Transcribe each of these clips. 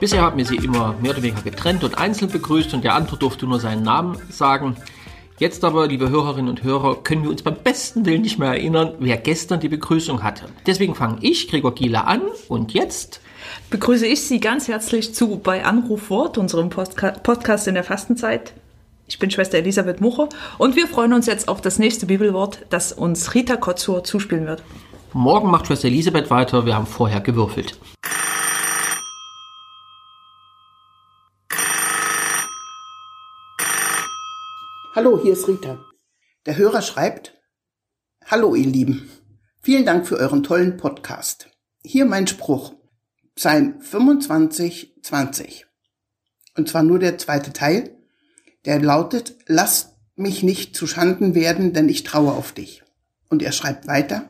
Bisher haben wir sie immer mehr oder weniger getrennt und einzeln begrüßt und der andere durfte nur seinen Namen sagen. Jetzt aber, liebe Hörerinnen und Hörer, können wir uns beim besten Willen nicht mehr erinnern, wer gestern die Begrüßung hatte. Deswegen fange ich, Gregor Giele, an und jetzt begrüße ich Sie ganz herzlich zu bei Anrufwort, unserem Postka Podcast in der Fastenzeit. Ich bin Schwester Elisabeth Mucher und wir freuen uns jetzt auf das nächste Bibelwort, das uns Rita Kotzur zuspielen wird. Morgen macht Schwester Elisabeth weiter, wir haben vorher gewürfelt. Hallo, hier ist Rita. Der Hörer schreibt, Hallo ihr Lieben, vielen Dank für euren tollen Podcast. Hier mein Spruch, Psalm 25, 20. Und zwar nur der zweite Teil, der lautet, Lass mich nicht zu Schanden werden, denn ich traue auf dich. Und er schreibt weiter,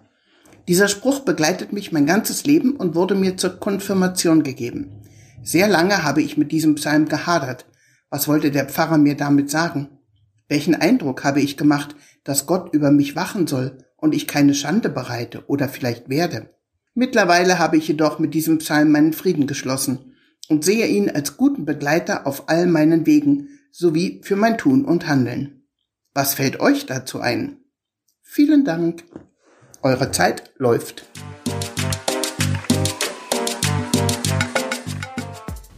dieser Spruch begleitet mich mein ganzes Leben und wurde mir zur Konfirmation gegeben. Sehr lange habe ich mit diesem Psalm gehadert. Was wollte der Pfarrer mir damit sagen? Welchen Eindruck habe ich gemacht, dass Gott über mich wachen soll und ich keine Schande bereite oder vielleicht werde? Mittlerweile habe ich jedoch mit diesem Psalm meinen Frieden geschlossen und sehe ihn als guten Begleiter auf all meinen Wegen sowie für mein Tun und Handeln. Was fällt euch dazu ein? Vielen Dank. Eure Zeit läuft.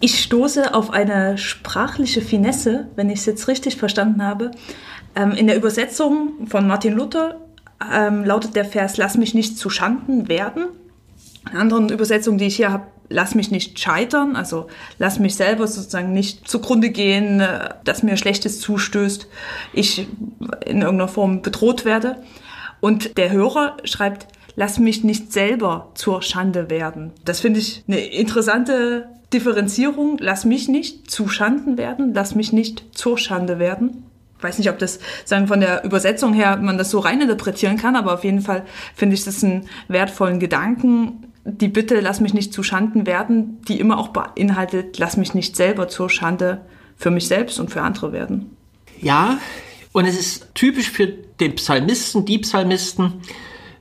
Ich stoße auf eine sprachliche Finesse, wenn ich es jetzt richtig verstanden habe. Ähm, in der Übersetzung von Martin Luther ähm, lautet der Vers, lass mich nicht zu Schanden werden. In anderen Übersetzungen, die ich hier habe, lass mich nicht scheitern, also lass mich selber sozusagen nicht zugrunde gehen, äh, dass mir Schlechtes zustößt, ich in irgendeiner Form bedroht werde. Und der Hörer schreibt, lass mich nicht selber zur Schande werden. Das finde ich eine interessante Differenzierung, lass mich nicht zu Schanden werden, lass mich nicht zur Schande werden. Ich weiß nicht, ob das sagen von der Übersetzung her man das so reininterpretieren kann, aber auf jeden Fall finde ich das einen wertvollen Gedanken. Die Bitte, lass mich nicht zu Schanden werden, die immer auch beinhaltet, lass mich nicht selber zur Schande für mich selbst und für andere werden. Ja, und es ist typisch für den Psalmisten, die Psalmisten,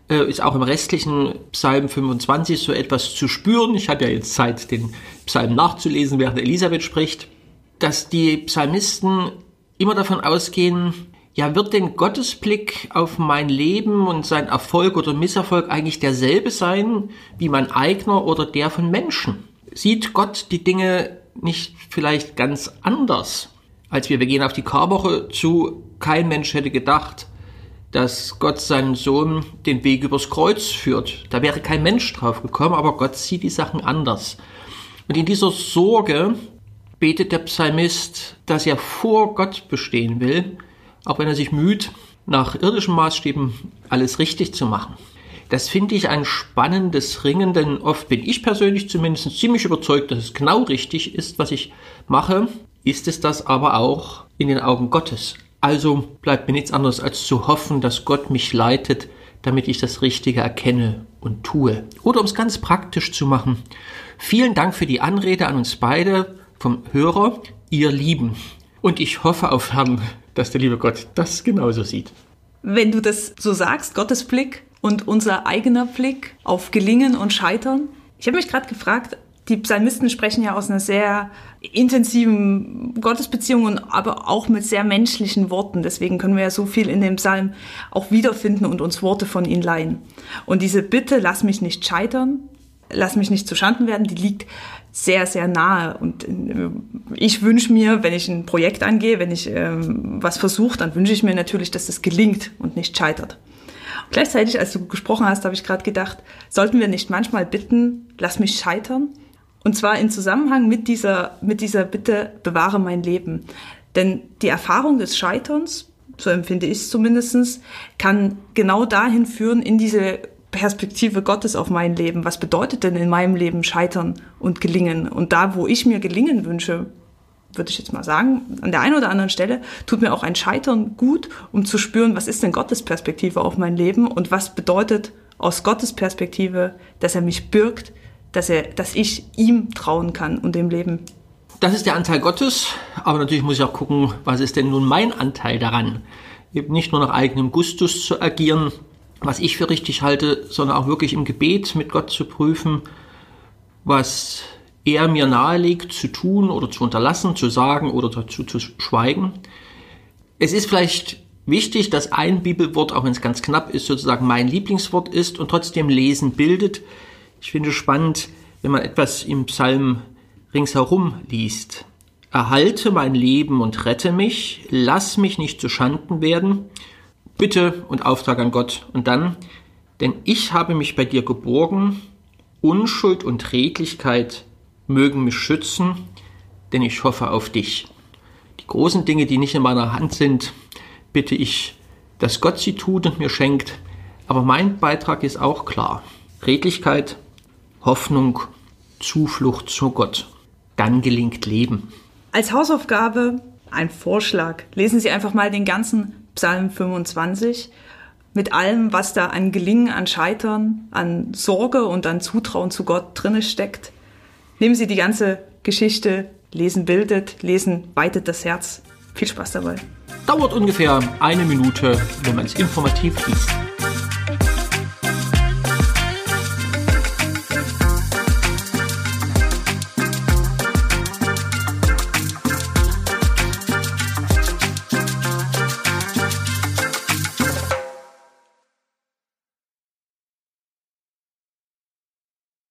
äh, ist auch im restlichen Psalm 25 so etwas zu spüren. Ich habe ja jetzt Zeit, den Psalm nachzulesen, während Elisabeth spricht, dass die Psalmisten immer davon ausgehen, ja, wird denn Gottes Blick auf mein Leben und sein Erfolg oder Misserfolg eigentlich derselbe sein wie mein eigener oder der von Menschen? Sieht Gott die Dinge nicht vielleicht ganz anders als wir? Wir gehen auf die Karwoche zu. Kein Mensch hätte gedacht, dass Gott seinen Sohn den Weg übers Kreuz führt. Da wäre kein Mensch drauf gekommen, aber Gott sieht die Sachen anders. Und in dieser Sorge betet der Psalmist, dass er vor Gott bestehen will, auch wenn er sich müht, nach irdischen Maßstäben alles richtig zu machen. Das finde ich ein spannendes Ringen, denn oft bin ich persönlich zumindest ziemlich überzeugt, dass es genau richtig ist, was ich mache. Ist es das aber auch in den Augen Gottes? Also bleibt mir nichts anderes als zu hoffen, dass Gott mich leitet, damit ich das Richtige erkenne und tue. Oder um es ganz praktisch zu machen. Vielen Dank für die Anrede an uns beide vom Hörer, ihr Lieben. Und ich hoffe auf Herrn, dass der liebe Gott das genauso sieht. Wenn du das so sagst, Gottes Blick und unser eigener Blick auf Gelingen und Scheitern. Ich habe mich gerade gefragt, die Psalmisten sprechen ja aus einer sehr intensiven Gottesbeziehung, und aber auch mit sehr menschlichen Worten. Deswegen können wir ja so viel in dem Psalm auch wiederfinden und uns Worte von ihnen leihen. Und diese Bitte, lass mich nicht scheitern, lass mich nicht zu Schanden werden, die liegt sehr, sehr nahe. Und äh, ich wünsche mir, wenn ich ein Projekt angehe, wenn ich ähm, was versuche, dann wünsche ich mir natürlich, dass das gelingt und nicht scheitert. Gleichzeitig, als du gesprochen hast, habe ich gerade gedacht, sollten wir nicht manchmal bitten, lass mich scheitern? Und zwar in Zusammenhang mit dieser, mit dieser Bitte, bewahre mein Leben. Denn die Erfahrung des Scheiterns, so empfinde ich es zumindestens, kann genau dahin führen, in diese Perspektive Gottes auf mein Leben. Was bedeutet denn in meinem Leben Scheitern und Gelingen? Und da, wo ich mir Gelingen wünsche, würde ich jetzt mal sagen, an der einen oder anderen Stelle tut mir auch ein Scheitern gut, um zu spüren, was ist denn Gottes Perspektive auf mein Leben und was bedeutet aus Gottes Perspektive, dass er mich birgt, dass, er, dass ich ihm trauen kann und dem Leben. Das ist der Anteil Gottes, aber natürlich muss ich auch gucken, was ist denn nun mein Anteil daran? eben nicht nur nach eigenem Gustus zu agieren, was ich für richtig halte, sondern auch wirklich im Gebet mit Gott zu prüfen, was er mir nahelegt zu tun oder zu unterlassen, zu sagen oder dazu zu schweigen. Es ist vielleicht wichtig, dass ein Bibelwort, auch wenn es ganz knapp ist, sozusagen mein Lieblingswort ist und trotzdem Lesen bildet. Ich finde es spannend, wenn man etwas im Psalm ringsherum liest. Erhalte mein Leben und rette mich, lass mich nicht zu Schanden werden. Bitte und Auftrag an Gott. Und dann, denn ich habe mich bei dir geborgen, Unschuld und Redlichkeit mögen mich schützen, denn ich hoffe auf dich. Die großen Dinge, die nicht in meiner Hand sind, bitte ich, dass Gott sie tut und mir schenkt. Aber mein Beitrag ist auch klar. Redlichkeit, Hoffnung, Zuflucht zu Gott. Dann gelingt Leben. Als Hausaufgabe ein Vorschlag. Lesen Sie einfach mal den ganzen Psalm 25 mit allem, was da an Gelingen, an Scheitern, an Sorge und an Zutrauen zu Gott drinne steckt. Nehmen Sie die ganze Geschichte, lesen bildet, lesen weitet das Herz. Viel Spaß dabei. Dauert ungefähr eine Minute, wenn man es informativ liest.